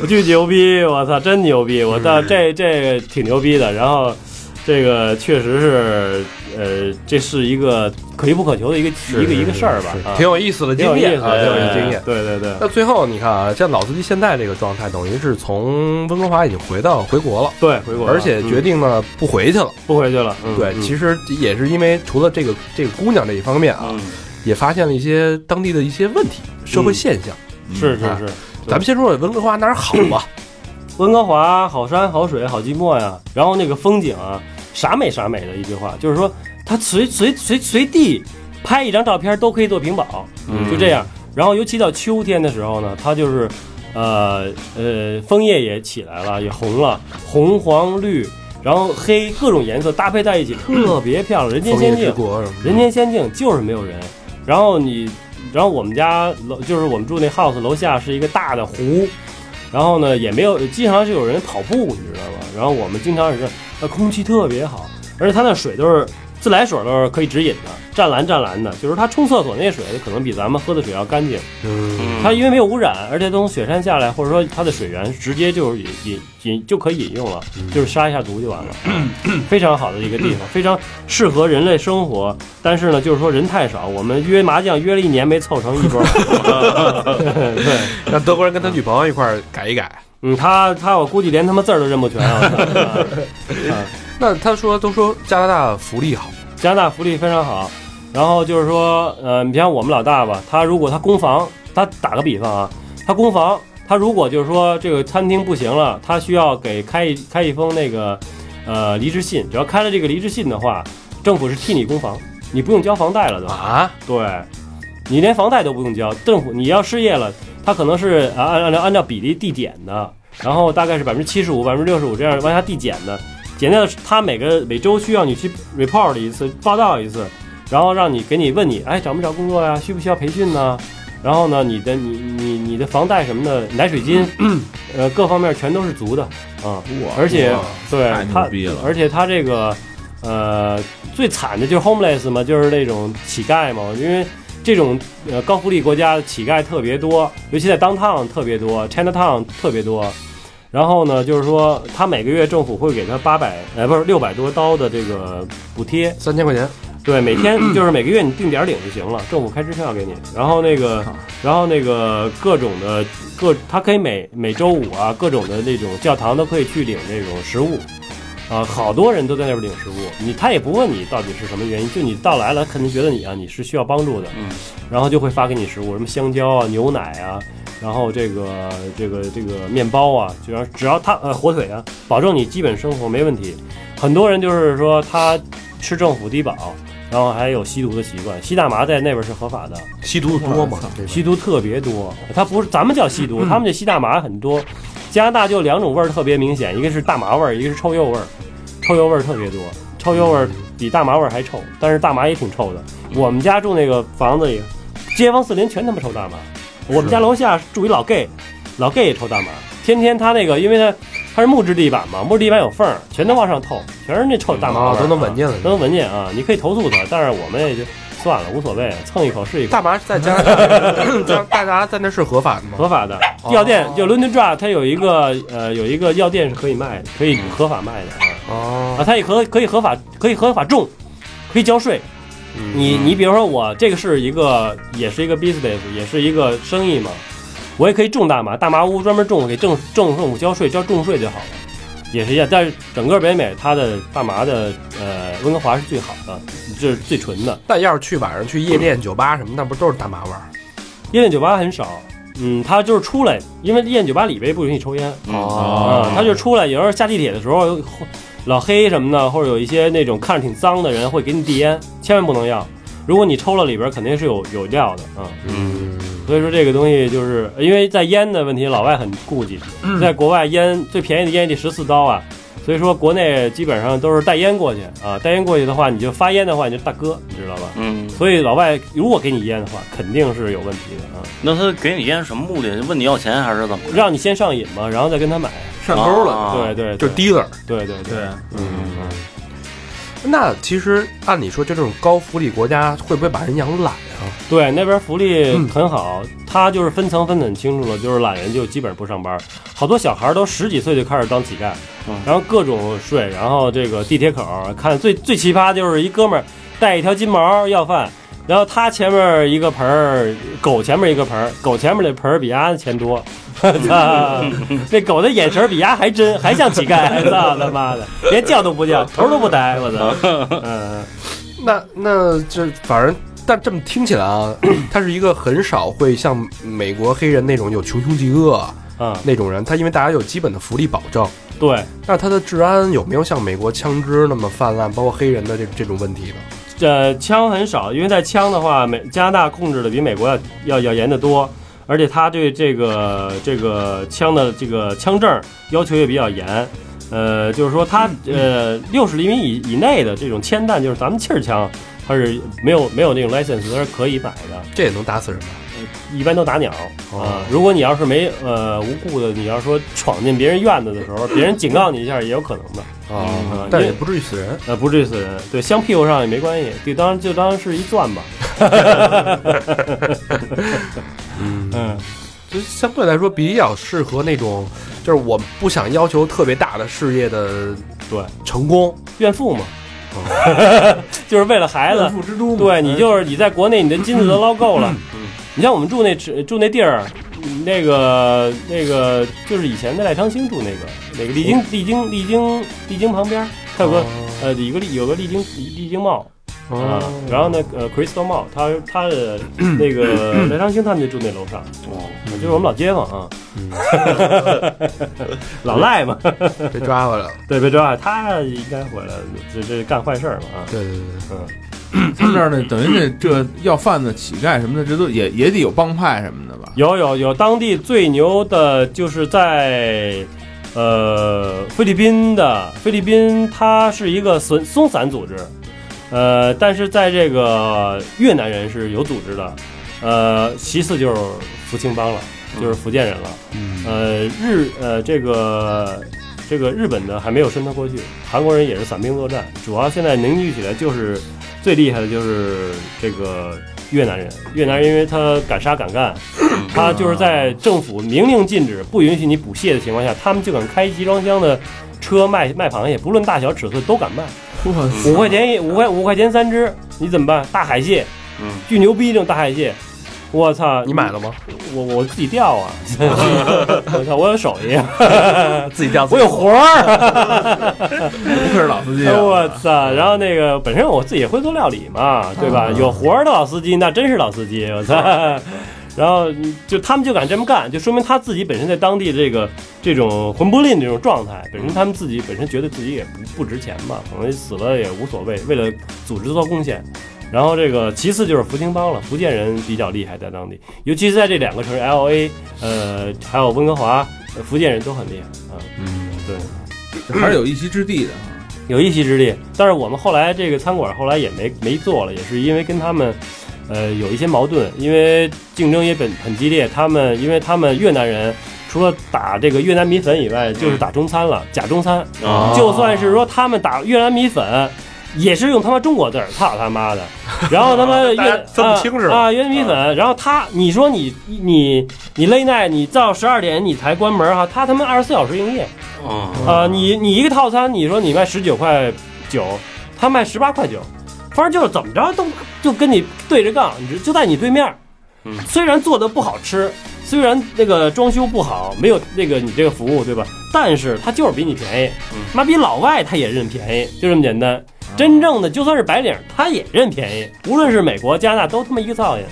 我巨牛逼，我操，真牛逼！我操，这这个挺牛逼的。然后这个确实是，呃，这是一个可遇不可求的一个一个一个事儿吧挺有意思的经验啊，挺有意思的的经验。对对对那最后你看啊，像老司机现在这个状态，等于是从温哥华已经回到回国了，对，回国，而且决定呢不回去了。不回去了。嗯对，嗯其实也是因为除了这个这个姑娘这一方面啊，嗯也发现了一些当地的一些问题、社会现象。啊是是是。咱们先说说温哥华哪儿好吧？温哥华好山好水好寂寞呀，然后那个风景啊，啥美啥美的一句话，就是说它随随随随地拍一张照片都可以做屏保，嗯就这样。然后尤其到秋天的时候呢，它就是呃呃枫叶也起来了，也红了，红黄绿，然后黑各种颜色搭配在一起，特别漂亮，人间仙境。人间仙境就是没有人。然后你，然后我们家楼就是我们住那 house 楼下是一个大的湖，然后呢也没有，经常就有人跑步，你知道吧？然后我们经常也是，那，空气特别好，而且它那水都是自来水都是可以直饮的，湛蓝湛蓝的，就是它冲厕所那水可能比咱们喝的水要干净。嗯，它因为没有污染，而且从雪山下来，或者说它的水源直接就是饮饮饮就可以饮用了，就是杀一下毒就完了，非常好的一个地方，非常适合人类生活。但是呢，就是说人太少，我们约麻将约了一年没凑成一桌。对，让德国人跟他女朋友一块儿改一改。嗯，他他我估计连他妈字儿都认不全啊。啊那他说都说加拿大福利好，加拿大福利非常好，然后就是说，呃，你像我们老大吧，他如果他攻防，他打个比方啊，他攻防，他如果就是说这个餐厅不行了，他需要给开一开一封那个呃离职信，只要开了这个离职信的话，政府是替你攻防，你不用交房贷了都。啊，对，你连房贷都不用交，政府你要失业了，他可能是啊按按照按照比例递减的，然后大概是百分之七十五、百分之六十五这样往下递减的，减掉他每个每周需要你去 report 一次，报道一次，然后让你给你问你，哎找没找工作呀？需不需要培训呢？然后呢，你的你你你的房贷什么的，奶水金，呃，各方面全都是足的啊，而且对他，而且他这个，呃，最惨的就是 homeless 嘛，就是那种乞丐嘛，因为这种呃高福利国家乞丐特别多，尤其在 downtown 特别多，Chinatown 特别多。然后呢，就是说他每个月政府会给他八百，呃，不是六百多刀的这个补贴，三千块钱，对，每天就是每个月你定点儿领就行了，政府开支票给你。然后那个，然后那个各种的各，他可以每每周五啊，各种的那种教堂都可以去领那种食物，啊，好多人都在那边领食物。你他也不问你到底是什么原因，就你到来了，肯定觉得你啊你是需要帮助的，嗯，然后就会发给你食物，什么香蕉啊、牛奶啊，然后这个这个这个面包啊，只要只要他呃火腿啊，保证你基本生活没问题。很多人就是说他吃政府低保，然后还有吸毒的习惯。吸大麻在那边是合法的，吸毒的多吗？吸毒特别多。他不是咱们叫吸毒，他们这吸大麻很多。加拿大就两种味儿特别明显，一个是大麻味儿，一个是臭鼬味儿。臭鼬味儿特别多，臭鼬味儿比大麻味儿还臭，但是大麻也挺臭的。我们家住那个房子里，街坊四邻全他妈抽大麻。我们家楼下住一老 gay，老 gay 也抽大麻，天天他那个，因为他他是木质地板嘛，木质地板有缝儿，全都往上透，全是那臭大麻味儿，啊都能闻见了。都能闻见啊！你可以投诉他，但是我们也就算了，无所谓，蹭一口是一口。大麻在加拿 大，加大麻在那是合法的吗？合法的哦药店，就 London Dry，它有一个呃有一个药店是可以卖的，可以合法卖的啊哦啊，它也可可以合法可以合法种，可以交税。嗯你你比如说我这个是一个也是一个 business，也是一个生意嘛，我也可以种大麻，大麻屋专门种，给政政政府交税，交重税就好了，也是一样。但是整个北美它的大麻的呃温哥华是最好的，就是最纯的。但要是去晚上去夜店、酒吧什么，那不都是大麻味儿？夜店酒吧很少，嗯，他就是出来，因为夜店酒吧里边不允许抽烟哦啊，他就出来，有时候下地铁的时候，老黑什么的，或者有一些那种看着挺脏的人会给你递烟，千万不能要。如果你抽了，里边肯定是有有料的啊。嗯，所以说这个东西就是因为在烟的问题，老外很顾忌，在国外烟最便宜的烟也得十四刀啊。所以说国内基本上都是带烟过去啊，带烟过去的话，你就发烟的话，你就大哥，你知道吧？嗯，所以老外如果给你烟的话，肯定是有问题的啊，那他给你烟什么目的？问你要钱还是怎么？让你先上瘾嘛，然后再跟他买。上钩了。啊对对，就是对 dealer。对对对，对，嗯，那其实按理说，就这种高福利国家，会不会把人养懒啊？对，那边福利嗯很好，他就是分层分得很清楚了，就是懒人就基本不上班，好多小孩都十几岁就开始当乞丐，嗯然后各种睡，然后这个地铁口看最最奇葩就是一哥们儿带一条金毛要饭。然后他前面一个盆儿，狗前面一个盆儿，狗前面那盆儿比鸭子钱多，操！那狗的眼神比鸭还真，还像乞丐，操他妈的，连叫都不叫，头都不抬，我操！嗯，那那这反正，但这么听起来啊，他是一个很少会像美国黑人那种有穷凶极恶啊，那种人，他因为大家有基本的福利保证，对，那他的治安有没有像美国枪支那么泛滥，包括黑人的这这种问题呢？这枪很少，因为在枪的话，美加拿大控制的比美国要要要严得多，而且他对这个这个枪的这个枪证要求也比较严。呃，就是说它呃六十厘米以以内的这种铅弹，就是咱们气儿枪，它是没有没有那种 license，它是可以买的，这也能打死人吧？一般都打鸟啊、哦如果你要是没呃无故的，你要说闯进别人院子的时候，别人警告你一下也有可能的。啊嗯但也不至于死人。呃，不至于死人，对，镶屁股上也没关系，就当就当是一钻吧。嗯嗯，就相对来说比较适合那种，就是我不想要求特别大的事业的对，成功。怨妇嘛，就是为了孩子怨。妇之都。对你就是你在国内你的金子都捞够了，你像我们住那住那地儿，那个那个就是以前的赖昌星住那个那个丽晶丽晶丽晶丽晶旁边，它有个呃有个丽有个丽晶丽晶帽啊，然后呢呃 Crystal Mall，他他的那个 赖昌星他们就住那楼上，哦，就是我们老街坊啊，老赖嘛，被抓回来了。对，被抓，他应该回来，这这干坏事儿嘛啊，对对对对，嗯，他们这儿呢，等于是这要饭的、乞丐什么的，这都也也得有帮派什么的吧？有有有，当地最牛的就是在呃菲律宾的菲律宾，它是一个松松散组织，呃，但是在这个越南人是有组织的，呃，其次就是福清帮了，就是福建人了，嗯呃，日呃这个这个日本的还没有渗透过去，韩国人也是散兵作战，主要现在凝聚起来就是最厉害的就是这个越南人，越南人因为他敢杀敢干，他就是在政府明令禁止不允许你捕蟹的情况下，他们就敢开集装箱的车卖卖螃蟹，不论大小尺寸都敢卖，五块钱一五块五块钱三只，你怎么办？大海蟹，嗯，巨牛逼这种大海蟹。我操！你买了吗？我我自己钓啊！我操，我有手艺，自己钓我有活儿。不是老司机啊，我操！然后那个本身我自己也会做料理嘛，对吧？有活儿的老司机那真是老司机，我操！然后嗯就他们就敢这么干，就说明他自己本身在当地这个这种魂不吝这种状态，本身他们自己本身觉得自己也不不值钱嘛，可能死了也无所谓，为了组织做贡献。然后这个其次就是福清帮了，福建人比较厉害，在当地，尤其是在这两个城市 L A，呃，还有温哥华，呃福建人都很厉害啊。嗯，对，还是有一席之地的啊。有一席之地。但是我们后来这个餐馆后来也没没做了，也是因为跟他们，呃，有一些矛盾，因为竞争也很很激烈。他们因为他们越南人除了打这个越南米粉以外，就是打中餐了，假中餐。啊就算是说他们打越南米粉，也是用他妈中国字儿，操他妈的！然后他妈越分不清是吧啊啊，越南米粉。然后他，你说你你你 late night，你到十二点你才关门哈，他他妈二十四小时营业。啊啊，你你一个套餐，你说你卖十九块九，他卖十八块九，反正就是怎么着都就跟你对着杠，你就就在你对面虽然做的不好吃，虽然那个装修不好，没有那个你这个服务，对吧？但是他就是比你便宜嗯，妈比老外他也认便宜，就这么简单。真正的就算是白领，他也认便宜，无论是美国、加拿大都他妈一个造型。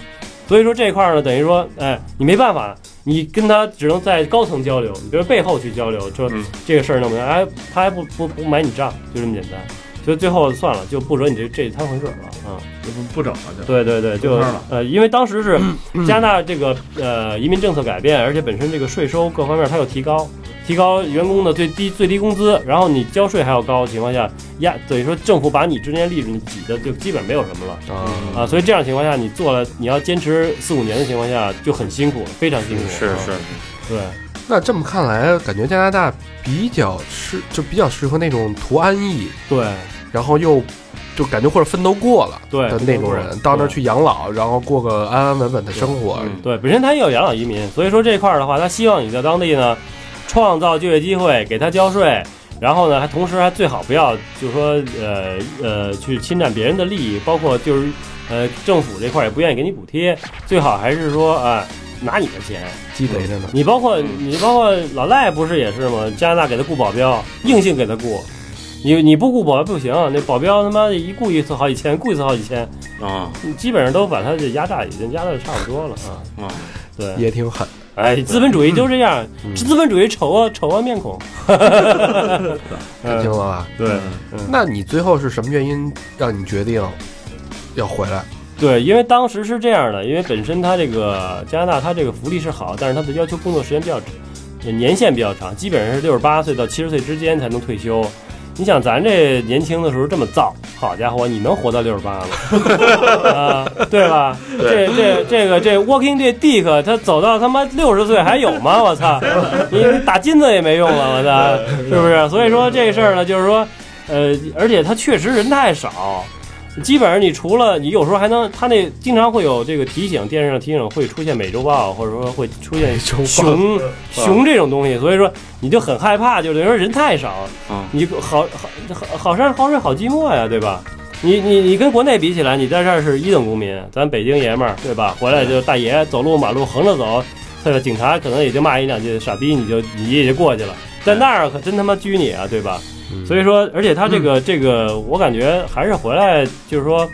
所以说这块儿呢，等于说，哎，你没办法，你跟他只能在高层交流，你比如背后去交流，说嗯这个事儿弄不弄，哎，他还不不不买你账，就这么简单。所以最后算了，就不惹你这这摊浑水了啊、就不不整了就。对对对，就呃，因为当时是加拿大这个呃移民政策改变，而且本身这个税收各方面它又提高，提高员工的最低最低工资，然后你交税还要高的情况下，压等于说政府把你之间利润挤的就基本没有什么了啊，啊，所以这样情况下，你做了你要坚持四五年的情况下就很辛苦，非常辛苦。啊是是，对。那这么看来，感觉加拿大比较适，就比较适合那种图安逸，对然后又就感觉或者奋斗过了对的那种人，到那儿去养老，然后过个安安稳稳的生活。嗯对，本身他也有养老移民，所以说这块儿的话，他希望你在当地呢创造就业机会，给他交税，然后呢还同时还最好不要就是说呃呃去侵占别人的利益，包括就是呃政府这块儿也不愿意给你补贴，最好还是说啊、拿你的钱，积累着呢。你包括你包括老赖不是也是吗？加拿大给他雇保镖，硬性给他雇。你你不雇保镖不行，那保镖他妈的一雇一次好几千，雇一次好几千，啊你基本上都把他这压榨已经压的差不多了啊。啊，对，也挺狠，哎，资本主义就这样，嗯资本主义丑恶丑恶面孔。听了吧？对那你最后是什么原因让你决定要回来？对，因为当时是这样的，因为本身他这个加拿大他这个福利是好，但是他的要求工作时间比较长，年限比较长，基本上是六十八岁到七十岁之间才能退休。你想咱这年轻的时候这么造，好家伙，你能活到六十八吗？啊，对吧？这这这个这 Walking Dead Dick 他走到他妈六十岁还有吗？我操，你你打金子也没用了，我操，是不是？所以说这事儿呢，就是说，呃，而且他确实人太少。基本上你除了你有时候还能，他那经常会有这个提醒，电视上提醒会出现美洲豹，或者说会出现熊熊这种东西，所以说你就很害怕，就等于说人太少，嗯你好好好好山好水好寂寞呀，对吧？你你你跟国内比起来，你在这儿是一等公民，咱北京爷们儿对吧？回来就大爷走路马路横着走，这个警察可能也就骂一两句傻逼，你就你也就过去了，在那儿可真他妈拘你啊，对吧？所以说，而且他这个、这个，我感觉还是回来就是说，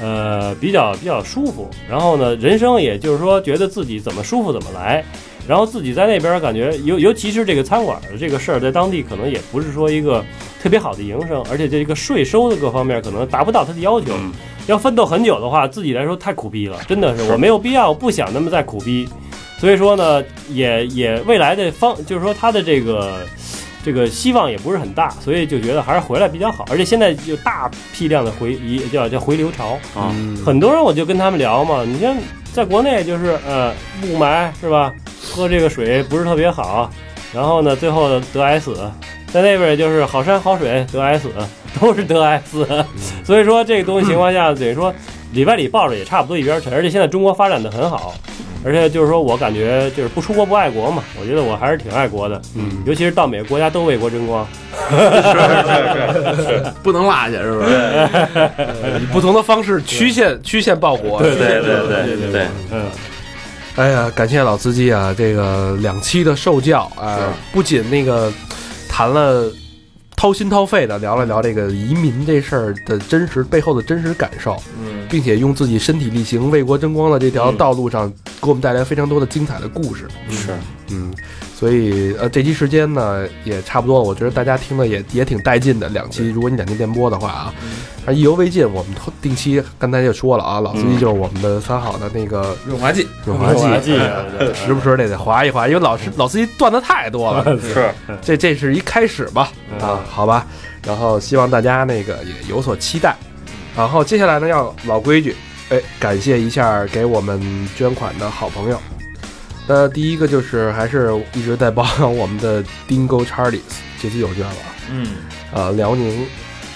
呃，比较比较舒服。然后呢，人生也就是说，觉得自己怎么舒服怎么来。然后自己在那边感觉，尤尤其是这个餐馆的这个事儿，在当地可能也不是说一个特别好的营生，而且这个税收的各方面可能达不到他的要求。嗯要奋斗很久的话，自己来说太苦逼了，真的是我没有必要，我不想那么再苦逼。所以说呢，也也未来的方，就是说他的这个这个希望也不是很大，所以就觉得还是回来比较好。而且现在有大批量的回移叫叫回流潮，啊。嗯很多人我就跟他们聊嘛，你像在国内就是呃雾霾是吧，喝这个水不是特别好，然后呢最后得癌死，在那边就是好山好水得癌死，都是得癌死，所以说这个东西情况下等于说里外里抱着也差不多一边沉，而且现在中国发展的很好。而且就是说，我感觉就是不出国不爱国嘛，我觉得我还是挺爱国的，嗯，尤其是到每个国家都为国争光。不能落下，是不是？以不同的方式曲线曲线报国。对对对对对，嗯，哎呀，感谢老司机啊，这个两期的受教啊、不仅那个谈了掏心掏肺的聊了聊这个移民这事儿的真实背后的真实感受，嗯，并且用自己身体力行为国争光的这条道路上给我们带来非常多的精彩的故事。是，嗯，所以呃，这期时间呢也差不多了，我觉得大家听的也也挺带劲的。两期，如果你两期电波的话啊，啊意犹未尽，我们定期刚才就说了啊，老司机就是我们的三好的那个润滑剂，润滑剂，滑剂时不时得得划一划，因为老师老司机段子太多了，是，这这是一开始吧，啊，好吧，然后希望大家那个也有所期待，然后接下来呢要老规矩，哎，感谢一下给我们捐款的好朋友。那第一个就是还是一直在帮 我们的 Dingo Charlies，这次有捐了，嗯，呃，辽宁，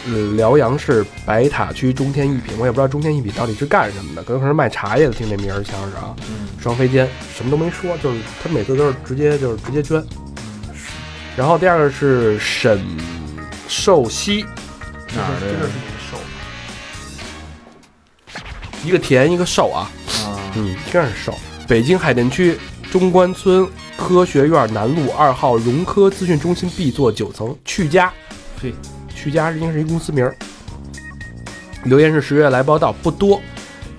呃，辽阳市白塔区中天一品，我也不知道中天一品到底是干什么的，可能是卖茶叶的，听这名儿像是啊。嗯双飞间什么都没说，就是他每次都是直接就是直接捐。然后第二个是沈寿熙，哪儿的呀真的是一个寿，一个甜一个寿啊，啊，嗯，听着是寿。北京海淀区中关村科学院南路二号融科资讯中心 B 座九层趣家，嘿，趣家应该是一公司名儿。留言是十月来报道不多，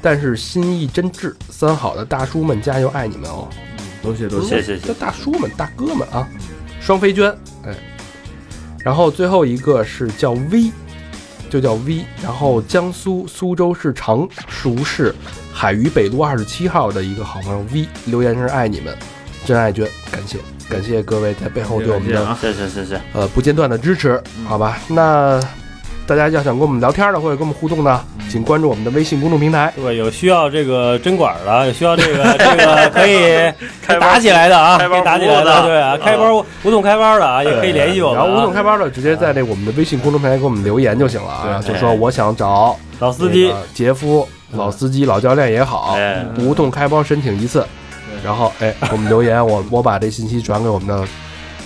但是心意真挚。三好的大叔们加油，爱你们哦！多谢多谢，谢谢谢大叔们、大哥们啊，双飞娟，哎，然后最后一个是叫 V，就叫 V，然后江苏苏州市常熟市海虞北路二十七号的一个好朋友 V 留言是爱你们，真爱娟，感谢感谢各位在背后对我们的啊，谢谢谢谢，呃不间断的支持，好吧？那大家要想跟我们聊天的或者跟我们互动的，请关注我们的微信公众平台。对，有需要这个针管的，有需要这个这个可以 开包打起来的啊，开包可以打起来的对啊，开包无痛开包的啊，也可以联系我们啊。然后无痛开包的，直接在这我们的微信公众平台给我们留言就行了啊，对就说我想找老司机。杰夫、老司机、老教练也好，哎，无痛开包申请一次，然后哎，我们留言，我我把这信息转给我们的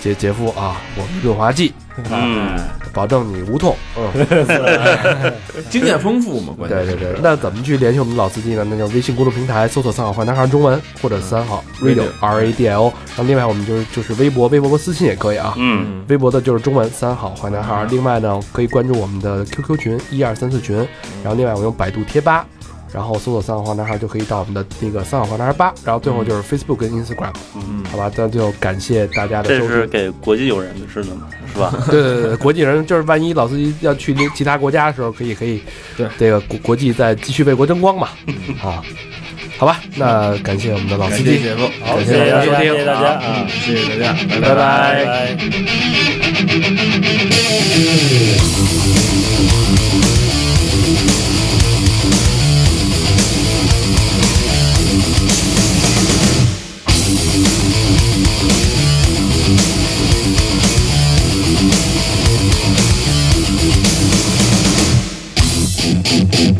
杰杰夫啊，我们润滑剂，嗯，保证你无痛。嗯，经验丰富嘛，关键是对对对。那怎么去联系我们老司机呢？那就是微信公众平台搜索“三好坏男孩”中文或者“三好 radio r a d i o”。然后另外我们就是就是微博，微博和私信也可以啊。嗯，微博的就是中文“三好坏男孩”，另外呢可以关注我们的 QQ 群一二三四群，然后另外我用百度贴吧，然后搜索“三好坏男孩”就可以到我们的那个“三好坏男孩吧”，然后最后就是 Facebook 跟 Instagram，嗯，好吧？那就感谢大家的这收听。是给国际友人的，是的吗？是吧？对对对对，国际人就是万一老司机要去那其他国家的时候，可以可以，对。这个国国际再继续为国争光嘛，啊，好吧，那感谢我们的老司机，感谢姐夫，好，感谢谢大家，谢大家。收听谢谢大家。啊，谢谢大家，拜拜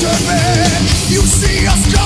You see us coming.